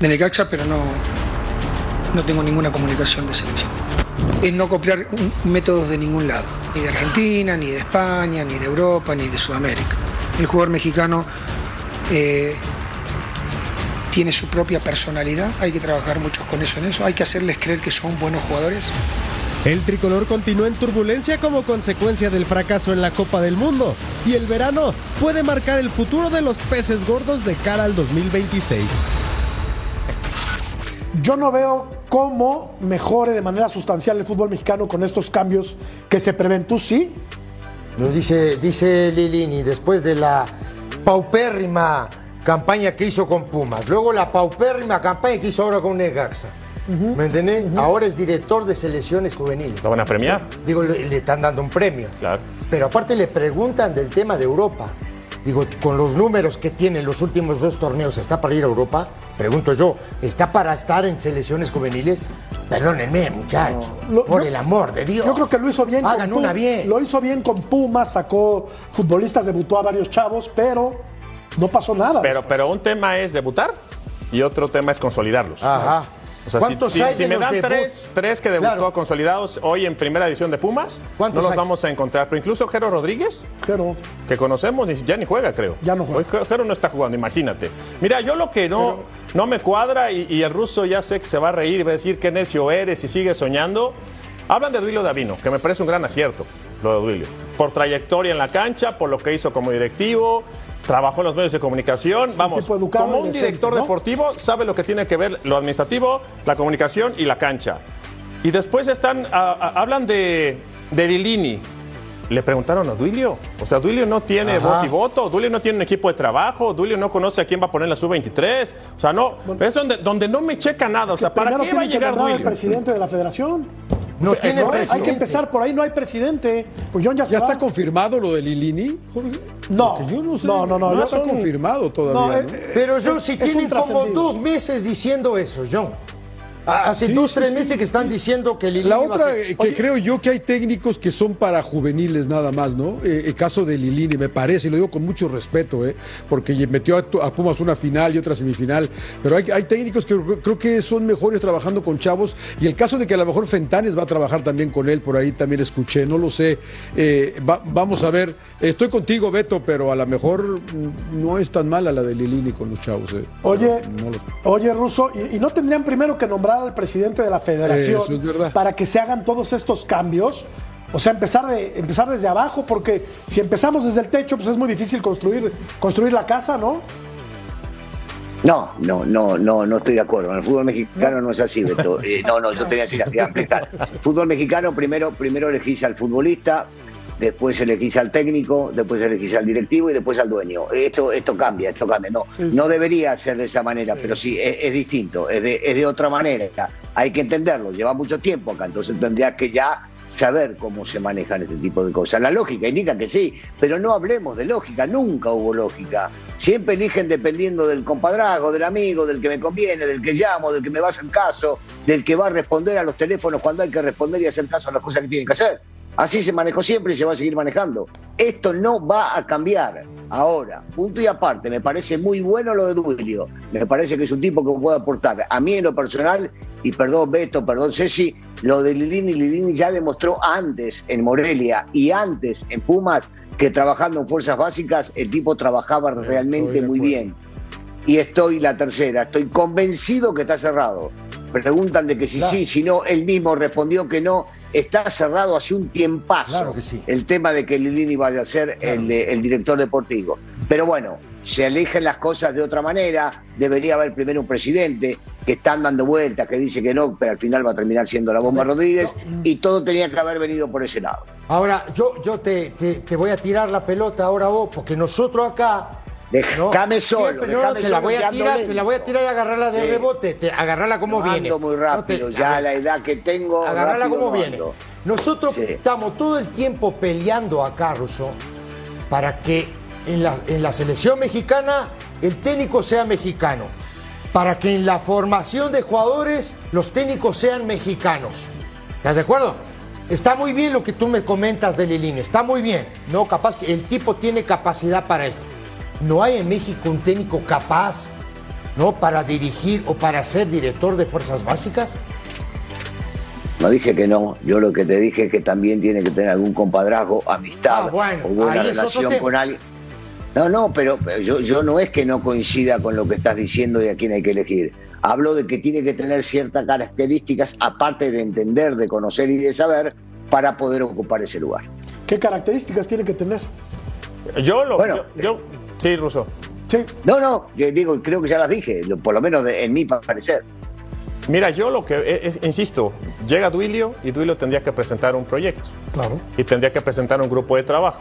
de Necaxa, pero no, no tengo ninguna comunicación de selección. Es no copiar métodos de ningún lado, ni de Argentina, ni de España, ni de Europa, ni de Sudamérica. El jugador mexicano eh, tiene su propia personalidad, hay que trabajar mucho con eso en eso, hay que hacerles creer que son buenos jugadores. El tricolor continúa en turbulencia como consecuencia del fracaso en la Copa del Mundo y el verano puede marcar el futuro de los peces gordos de cara al 2026. Yo no veo cómo mejore de manera sustancial el fútbol mexicano con estos cambios que se prevén. ¿Tú sí? Lo dice, dice Lilini, después de la paupérrima campaña que hizo con Pumas, luego la paupérrima campaña que hizo ahora con Negaxa. ¿Me entendés? Ahora es director de selecciones juveniles. ¿Lo van a premiar? Digo, le, le están dando un premio. Claro. Pero aparte le preguntan del tema de Europa. Digo, con los números que tiene los últimos dos torneos, ¿está para ir a Europa? Pregunto yo, ¿está para estar en selecciones juveniles? Perdónenme, muchachos. Lo- por yo- el amor de Dios. Yo creo que lo hizo bien. Hagan con una bien. Lo hizo bien con Pumas, sacó futbolistas, debutó a varios chavos, pero no pasó nada. Pero, pero un tema es debutar y otro tema es consolidarlos. Ajá. O sea, si, ¿Cuántos si- hay si me dan tres, tres que debutó Claro. consolidados hoy en primera división de Pumas, no ¿Cuántos los hay? vamos a encontrar. Pero incluso Jero Rodríguez, que conocemos, ya ni juega, creo. Ya no juega. Hoy Jero no está jugando, imagínate. Mira, yo lo que no, no me cuadra, y, y el ruso ya sé que se va a reír y va a decir qué necio eres y sigue soñando. Hablan de Duilio Davino, que me parece un gran acierto, lo de Duilio. Por trayectoria en la cancha, por lo que hizo como directivo, trabajó en los medios de comunicación. Vamos, como un director ¿no? deportivo, sabe lo que tiene que ver lo administrativo, la comunicación y la cancha. Y después están, a- a- hablan de, de Lilini. Le preguntaron a Duilio. O sea, Duilio no tiene Ajá. voz y voto, Duilio no tiene un equipo de trabajo, Duilio no conoce a quién va a poner la sub-23. O sea, no, es donde, donde no me checa nada. O sea, ¿para qué va a llegar Duilio? presidente de la federación. No tiene No, hay que empezar por ahí, no hay presidente. Pues John ya se ¿Ya va. está confirmado lo de Lilini, Jorge? No. Porque yo no sé. No, no, no, No está son- confirmado todavía. No, ¿no? eh, Pero John, es- si tienen como dos meses diciendo eso, John. Ha- Hace dos, sí, tres sí. meses que están diciendo que Lilini La va a otra, ser- que creo yo que hay técnicos que son para juveniles nada más, ¿no? Eh, el caso de Lilini, me parece, y lo digo con mucho respeto, ¿eh? Porque metió a, Pumas una final y otra semifinal, pero hay, hay técnicos que creo- que son mejores trabajando con chavos, y el caso de que a lo mejor Fentanes va a trabajar también con él, por ahí también escuché, no lo sé. Eh, va- vamos a ver, estoy contigo, Beto, pero a lo mejor no es tan mala la de Lilini con los chavos, ¿eh? Oye, No lo sé. oye, Russo, ¿y, y no tendrían primero que nombrar al presidente de la federación es para que se hagan todos estos cambios? O sea, empezar, de, empezar desde abajo, porque si empezamos desde el techo, pues es muy difícil construir, construir la casa, ¿no? No, no, no, no, no estoy de acuerdo. En el fútbol mexicano no es así, Beto. Eh, no, no, yo tenía que explicar. Fútbol mexicano, primero, primero elegís al futbolista, después elegís al técnico, después elegís al directivo y después al dueño. Esto, esto cambia, esto cambia. No, Sí, sí. no debería ser de esa manera, pero sí, es, es distinto, es de, es de otra manera. Hay que entenderlo, lleva mucho tiempo acá, entonces tendrías que ya saber cómo se manejan este tipo de cosas. La lógica indica que sí, pero no hablemos de lógica, nunca hubo lógica. Siempre eligen dependiendo del compadrago, del amigo, del que me conviene, del que llamo, del que me va a hacer caso, del que va a responder a los teléfonos cuando hay que responder y hacer caso a las cosas que tienen que hacer. Así se manejó siempre y se va a seguir manejando. Esto no va a cambiar. Ahora, punto y aparte, me parece muy bueno lo de Duilio. Me parece que es un tipo que puede aportar. A mí en lo personal, y perdón Beto, perdón Ceci, lo de Lilini, Lilini ya demostró antes en Morelia y antes en Pumas que trabajando en fuerzas básicas el tipo trabajaba realmente muy bien. Y estoy la tercera, estoy convencido que está cerrado. Preguntan de que si Claro. sí, si no, él mismo respondió que no. Está cerrado hace un tiempazo Claro que sí. el tema de que Lilini vaya a ser el, el director deportivo. Pero bueno, se eligen las cosas de otra manera, debería haber primero un presidente. que están dando vueltas, que dice que no, pero al final va a terminar siendo la bomba Rodríguez, y todo tenía que haber venido por ese lado. Ahora, yo, yo te, te, te voy a tirar la pelota ahora vos, porque nosotros acá. Déjame solo, siempre, no, te la voy a tirar, te la voy a tirar y agarrarla de Sí. rebote, te, agarrarla como No viene. muy No rápido, te- ya a a la edad que tengo. agarrarla como no viene. Nosotros Sí. estamos todo el tiempo peleando acá, Russo, para que en la, en la selección mexicana el técnico sea mexicano, para que en la formación de jugadores los técnicos sean mexicanos. ¿Estás de acuerdo? Está muy bien lo que tú me comentas de Lilín, está muy bien. No, capaz que el tipo tiene capacidad para esto. No hay en México un técnico capaz, ¿no? Para dirigir o para ser director de fuerzas básicas. No dije que no, yo lo que te dije es que también tiene que tener algún compadrazgo, amistad Ah, bueno, o buena relación con alguien. No, no, pero pero yo, yo no es que no coincida con lo que estás diciendo de a quién hay que elegir. Hablo de que tiene que tener ciertas características, aparte de entender, de conocer y de saber, para poder ocupar ese lugar. ¿Qué características tiene que tener? Yo lo. Bueno. yo, yo- sí, Russo. Sí, No, no, yo digo, creo que ya las dije, lo- por lo menos de- en mi parecer. Mira, yo lo que. es- insisto, llega Duilio y Duilio tendría que presentar un proyecto. claro. y tendría que presentar un grupo de trabajo.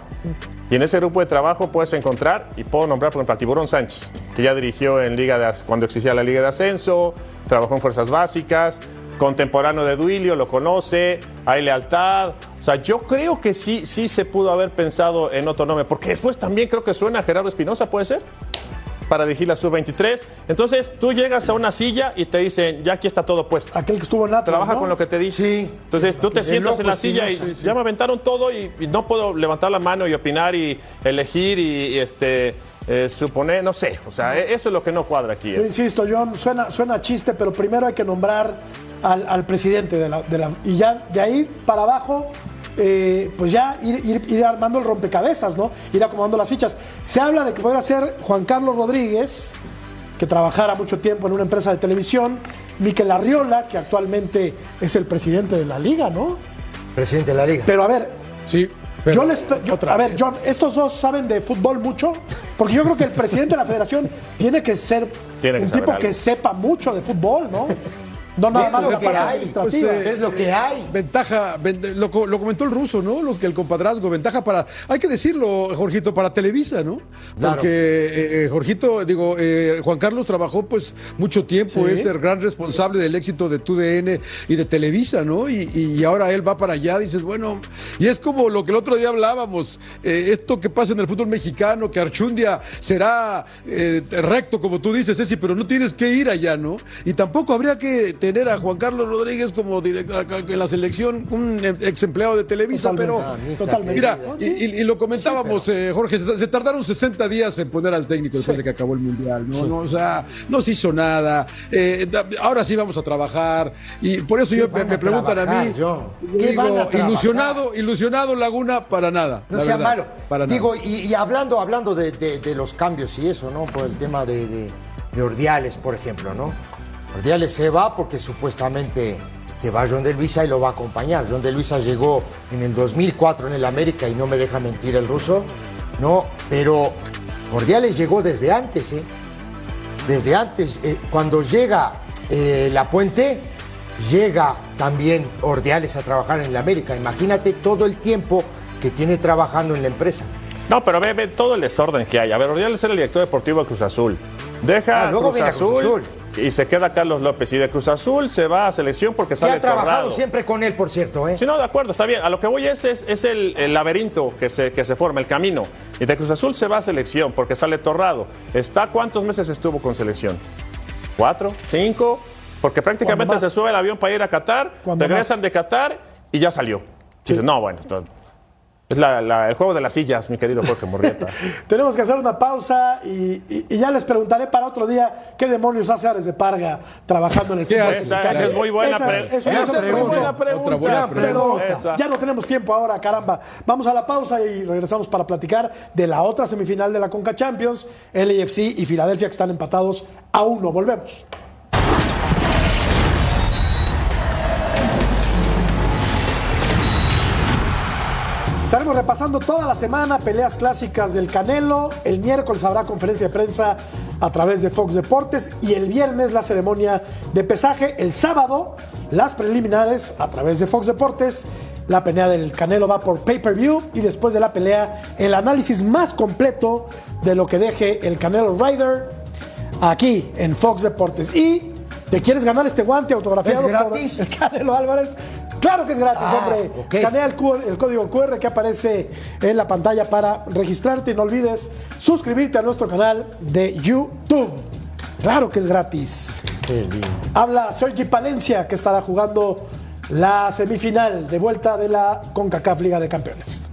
Y en ese grupo de trabajo puedes encontrar, y puedo nombrar por ejemplo a Tiburón Sánchez, que ya dirigió en Liga de, cuando existía la Liga de Ascenso, trabajó en Fuerzas Básicas, contemporáneo de Duilio, lo conoce, hay lealtad. O sea, yo creo que sí, sí se pudo haber pensado en otro nombre, porque después también creo que suena a Gerardo Espinosa, ¿puede ser? Para dirigir la Sub-23. Entonces tú llegas a una silla y te dicen, ya aquí está todo puesto. Aquel que estuvo en Atlas, Trabaja ¿no? con lo que te dice. Sí. Entonces tú te El sientas en la silla y sí, ya me aventaron todo y, y no puedo levantar la mano y opinar y elegir y, y, este eh, suponer, no sé. O sea, e- eso es lo que no cuadra aquí. Yo eh. insisto, John, suena, suena chiste, pero primero hay que nombrar al, al presidente de la, de la- Y ya de ahí para abajo, eh, pues ya ir, ir- ir armando el rompecabezas, ¿no? Ir acomodando las fichas. Se habla de que podría ser Juan Carlos Rodríguez, que trabajara mucho tiempo en una empresa de televisión, Miquel Arriola, que actualmente es el presidente de la liga, ¿no? Presidente de la liga. Pero a ver, Sí. pero yo les pe- yo- otra a ver. John, ¿estos dos saben de fútbol mucho? Porque yo creo que el presidente de la federación tiene que ser Tiene que un tipo algo. que sepa mucho de fútbol, ¿no? No nada más lo la que parte hay, administrativa. pues, eh, es lo que hay. Ventaja, ven- lo, co- lo comentó el ruso, ¿no? Los que el compadrazgo, ventaja para, hay que decirlo, Jorgito, para Televisa, ¿no? Claro. Porque eh, eh, Jorgito, digo, eh, Juan Carlos trabajó pues mucho tiempo, Sí. es el gran responsable del éxito de TUDN y de Televisa, ¿no? Y, y ahora él va para allá, dices, bueno, y es como lo que el otro día hablábamos, eh, esto que pasa en el fútbol mexicano, que Archundia será eh, recto, como tú dices, Ceci, pero no tienes que ir allá, ¿no? Y tampoco habría que tener a Juan Carlos Rodríguez como director en la selección, un ex empleado de Televisa, Totalmente, pero totalmente. mira, y, y- y lo comentábamos, eh, Jorge, se, se tardaron 60 días en poner al técnico después de que acabó el Mundial, ¿no? No, o sea, no se hizo nada, eh, ahora sí vamos a trabajar, y por eso yo, me, preguntan a mí, yo ¿Qué digo, a ilusionado, ilusionado Laguna para nada. No sea verdad, malo. Para nada. Digo, y, y hablando, hablando de, de- de los cambios y eso, ¿no? Por el tema de, de- de Ordiales, por ejemplo, ¿no? Ordiales se va porque supuestamente se va John de Luisa y lo va a acompañar. John de Luisa llegó en el 2004 en el América y no me deja mentir el ruso, ¿no? Pero Ordiales llegó desde antes, ¿eh? Desde antes, eh, cuando llega eh, La Puente, llega también Ordiales a trabajar en el América. Imagínate todo el tiempo que tiene trabajando en la empresa. No, pero ve, ve todo el desorden que hay. A ver, Ordiales era el director deportivo de Cruz Azul. Deja Ah, luego Cruz, viene Cruz Azul. Y se queda Carlos López. Y de Cruz Azul se va a selección porque Que sale ha trabajado Torrado. siempre con él, por cierto, ¿eh? Sí, no, de acuerdo, está bien. A lo que voy es, es, es el, el laberinto que se, que se forma, el camino. Y de Cruz Azul se va a selección porque sale Torrado. ¿Está cuántos meses estuvo con selección? ¿Cuatro? ¿Cinco? Porque prácticamente ¿Cuándo se sube el avión para ir a Qatar, ¿Cuándo regresan más? de Qatar y ya salió. Dices, no, bueno, esto- es la- la- el juego de las sillas, mi querido Jorge Morrieta. Tenemos que hacer una pausa y, y- y ya les preguntaré para otro día qué demonios hace Ares de Parga trabajando en el ¿Qué fútbol. Esa, esa es muy buena, Esa- pre- eso- esa esa es es muy pregunta. buena pregunta. Otra buena pregunta. Esa. Ya no tenemos tiempo ahora, caramba. Vamos a la pausa y regresamos para platicar de la otra semifinal de la Conca Champions, LAFC y Filadelfia que están empatados a uno. Volvemos. Estaremos repasando toda la semana peleas clásicas del Canelo. El miércoles habrá conferencia de prensa a través de Fox Deportes y el viernes la ceremonia de pesaje. El sábado las preliminares a través de Fox Deportes. La pelea del Canelo va por pay-per-view y después de la pelea el análisis más completo de lo que deje el Canelo Rider aquí en Fox Deportes. Y te quieres ganar este guante autografiado ¿Es gratis? por el Canelo Álvarez. Claro que es gratis, Ah, hombre. ok. Escanea el, código QR que aparece en la pantalla para registrarte y no olvides suscribirte a nuestro canal de YouTube. Claro que es gratis. Habla Sergi Palencia que estará jugando la semifinal de vuelta de la CONCACAF Liga de Campeones.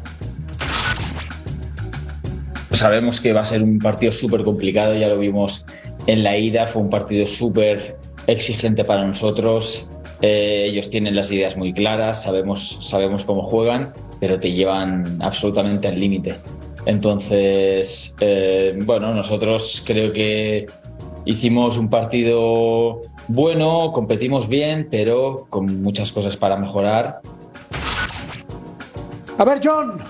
Sabemos que va a ser un partido súper complicado, ya lo vimos en la ida, fue un partido súper exigente para nosotros. Eh, ellos tienen las ideas muy claras, sabemos, sabemos cómo juegan, pero te llevan absolutamente al límite. Entonces, eh, bueno, nosotros creo que hicimos un partido bueno, competimos bien, pero con muchas cosas para mejorar. A ver, John,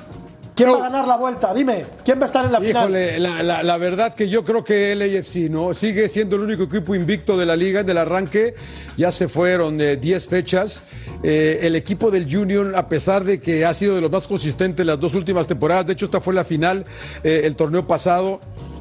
¿quién va a ganar la vuelta? Dime, ¿quién va a estar en la final? Híjole, la, la- la verdad que yo creo que LAFC, ¿no? Sigue siendo el único equipo invicto de la liga, del arranque. Ya se fueron eh, 10 fechas. Eh, el equipo del Union, a pesar de que ha sido de los más consistentes las dos últimas temporadas, de hecho esta fue la final, eh, el torneo pasado.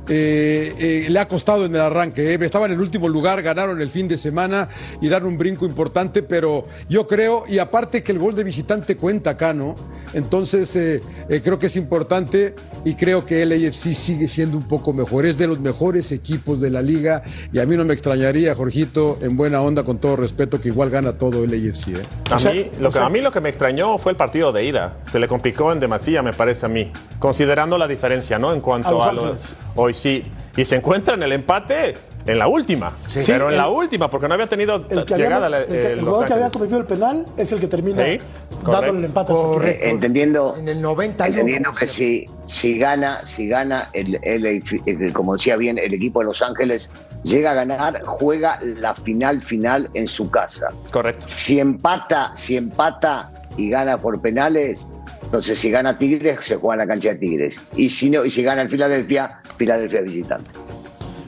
Eh, eh, le ha costado en el arranque. eh. Estaban en el último lugar, ganaron el fin de semana y dan un brinco importante, pero yo creo, y aparte que el gol de visitante cuenta acá, ¿no? Entonces eh, eh, creo que es importante y creo que el AFC sigue siendo un poco mejor. Es de los mejores equipos de la liga y a mí no me extrañaría, Jorgito, en buena onda, con todo respeto, que igual gana todo el AFC. ¿eh? A, O sea, mí, lo que, sea- a mí lo que me extrañó fue el partido de ida. Se le complicó en demasía, me parece a mí. Considerando la diferencia, ¿no? En A cuanto Los a, lo Ángeles. Hoy sí. Y se encuentra en el empate en la última. Sí. Pero en la última, porque no había tenido El, que llegada había, el, eh, el jugador que había cometido el penal es el que termina Sí, dándole el empate. Correcto. Entendiendo, En el 91. entendiendo que si, si gana, si gana el, el- el- como decía bien, el equipo de Los Ángeles llega a ganar, juega la final final en su casa. Correcto. Si empata, si empata y gana por penales, entonces si gana Tigres, se juega en la cancha de Tigres. Y si no, y si gana el Filadelfia, Filadelfia visitante.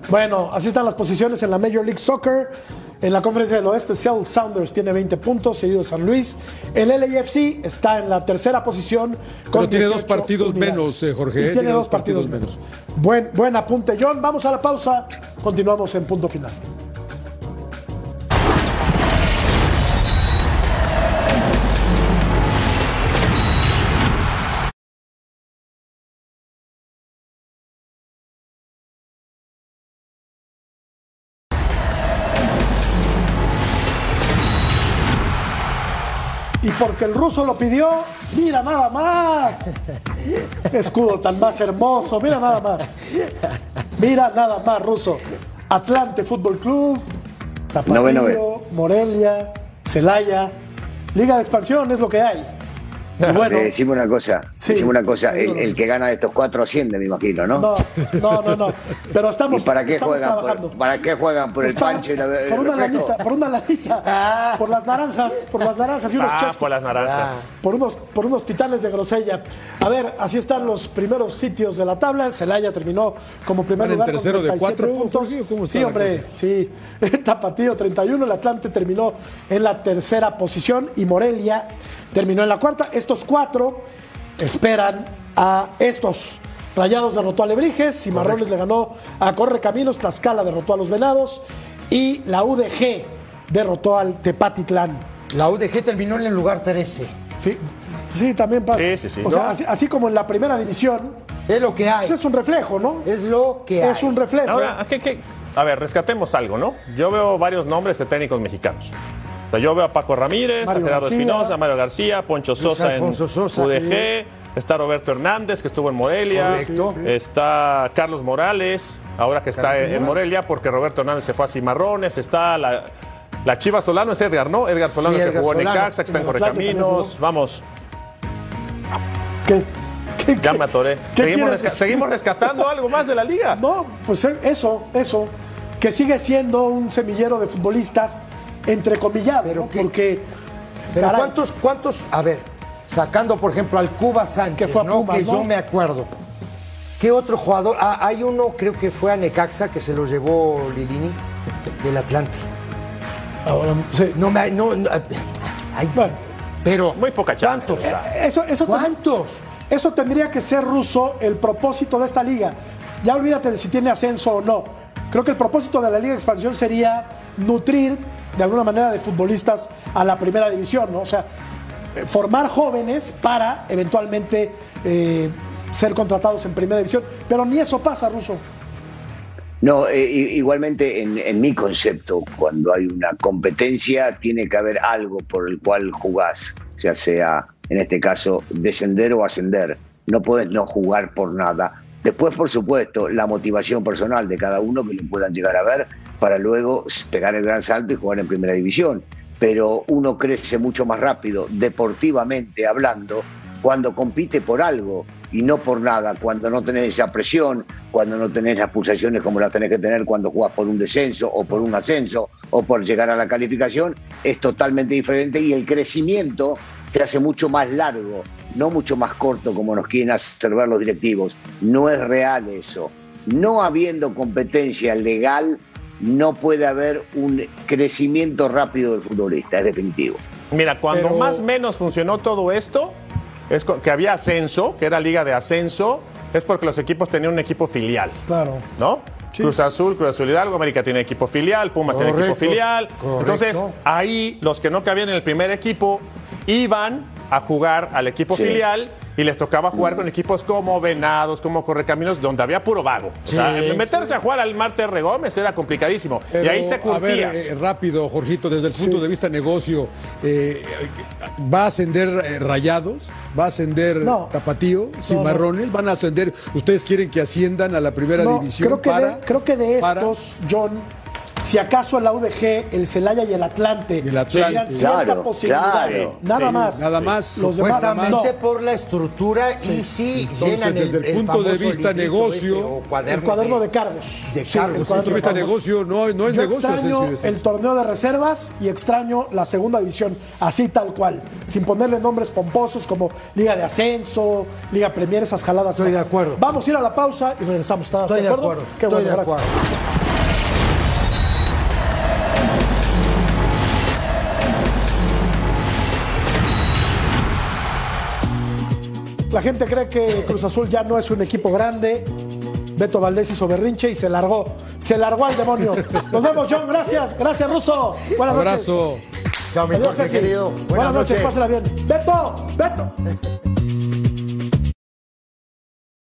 Bueno, así están las posiciones en la Major League Soccer. En la conferencia del oeste, Seattle Sounders tiene 20 puntos, seguido de San Luis. El LAFC está en la tercera posición con Pero tiene dos 18 partidos unidades. menos, eh, Jorge, Y eh, tiene, dos partidos, menos. Buen, buen apunte, John. Vamos a la pausa. Continuamos en punto final. Porque el ruso lo pidió, mira nada más. Escudo tan más hermoso, mira nada más. Mira nada más, ruso. Atlante Fútbol Club, Tapatío. Morelia, Celaya. Liga de expansión es lo que hay. Y bueno, Le decimos una cosa, Sí. decimos una cosa, el, que gana de estos cuatro asciende, me imagino, ¿no? no, no, no, no. Pero estamos, ¿Y para qué estamos juegan? trabajando. Por, ¿Para qué juegan? ¿Por el Está- pancho y la, el por una lanita, por una lanita, por las naranjas, por las naranjas y unos Ah, chescos. por las naranjas. por unos, por unos titanes de grosella. A ver, así están los primeros sitios de la tabla. Celaya terminó como primer ¿Van en lugar con tercero de 37 cuatro, puntos. Cómo está sí, hombre, sí. Tapatío 31, el Atlante terminó en la tercera posición y Morelia terminó en la cuarta. Estos cuatro esperan a estos. Rayados derrotó a Lebrijes, Cimarrones le ganó a Correcaminos, Tlaxcala derrotó a los Venados y la UDG derrotó al Tepatitlán. La UDG terminó en el lugar 13. Sí, sí, también padre. Sí, sí, sí. O sea, así, así como en la primera división, Es lo que hay. pues es un reflejo, ¿no? Es lo que hay. Es un reflejo. Ahora, ¿qué- qué? a ver, rescatemos algo, ¿no? Yo veo varios nombres de técnicos mexicanos. O sea, yo veo a Paco Ramírez, Mario a Gerardo. Espinosa, a Mario García, Poncho Sosa en Sosa, UDG, está Roberto Hernández, que estuvo en Morelia, Correcto. está Carlos Morales, ahora que está en en Morelia, porque Roberto Hernández se fue a Cimarrones, está la, la Chiva Solano, es Edgar, ¿no? Edgar Solano, Sí, que jugó en. Necaxa, que está en Correcaminos, vamos, ¿Qué, qué- ya qué- me atoré. qué Seguimos, resca- seguimos rescatando algo más de la liga. No, pues eh, eso, eso. Que sigue siendo un semillero de futbolistas entrecomillado, Pero ¿no? qué- Porque. Pero caray, ¿cuántos, cuántos? A ver, Sacando, por ejemplo, al Cuba Sánchez, Que fue a ¿no? Pumas, que ¿no? yo me acuerdo. ¿Qué otro jugador? Ah, hay uno, creo que fue a Necaxa, que se lo llevó Lilini, del Atlante. Ahora, sí. No me... No, no, ay, Bueno, pero... Muy poca chance. ¿Cuántos? eh, eso, eso, ¿Cuántos? eso tendría que ser ruso el propósito de esta liga. Ya olvídate de si tiene ascenso o no. Creo que el propósito de la Liga de Expansión sería nutrir de alguna manera de futbolistas a la primera división, ¿no? O sea, eh, formar jóvenes para eventualmente eh, ser contratados en primera división. Pero ni eso pasa, Ruso. No, eh, igualmente en, en mi concepto, cuando hay una competencia, tiene que haber algo por el cual jugás, ya sea, en este caso, descender o ascender. No puedes no jugar por nada. Después, por supuesto, la motivación personal de cada uno que lo puedan llegar a ver para luego pegar el gran salto y jugar en primera división. Pero uno crece mucho más rápido, deportivamente hablando, cuando compite por algo y no por nada, cuando no tenés esa presión, cuando no tenés las pulsaciones como las tenés que tener cuando jugás por un descenso o por un ascenso o por llegar a la calificación, es totalmente diferente y el crecimiento te hace mucho más largo, no mucho más corto como nos quieren hacer ver los directivos. No es real eso. No habiendo competencia legal, no puede haber un crecimiento rápido del futbolista, es definitivo. Mira, cuando Pero- más o menos funcionó todo esto, es que había ascenso, que era liga de ascenso, es porque los equipos tenían un equipo filial, Claro. ¿no? Sí. Cruz Azul, Cruz Azul Hidalgo, América tiene equipo filial, Pumas tiene equipo filial. correcto. Entonces, ahí los que no cabían en el primer equipo iban a jugar al equipo Sí. filial y les tocaba jugar con equipos como Venados, como Correcaminos, donde había puro vago. O sea, Sí, meterse a jugar al Marte R. Gómez era complicadísimo. y ahí te Pero, a ver, curtías. eh, rápido, Jorgito, desde el punto de vista negocio, eh, ¿va a ascender eh, Rayados? ¿Va a ascender No. Tapatío? ¿Cimarrones? ¿Van a ascender? ¿Ustedes quieren que asciendan a la primera No, división? creo, que para, de, creo que de para- estos, John, si acaso el AUDG, el Celaya y el Atlante, El Atlante. tenían cierta Claro, posibilidad. claro. Nada Sí, más. nada más. Los demás no. por la estructura y si Entonces, llenan desde el el punto de vista negocio, ese, o El cuaderno de cargos. De Sí, cargos, el sí, cuaderno Punto de vista negocio, no, no es Yo negocio. extraño es- el torneo de reservas y extraño la segunda división, así tal cual, sin ponerle nombres pomposos como Liga de Ascenso, Liga Premier, esas jaladas. Estoy de acuerdo. Vamos a ir a la pausa y regresamos. ¿Estás Estoy de acuerdo. Qué estoy bueno, de gracias. La gente cree que Cruz Azul ya no es un equipo grande. Beto Valdés hizo berrinche y se largó. Se largó al demonio. Nos vemos, John. Gracias. Gracias, Russo. Buenas noches. Abrazo. Chao, mi Adiós, Jorge querido. Buenas, noches. Pásala bien. Beto, Beto.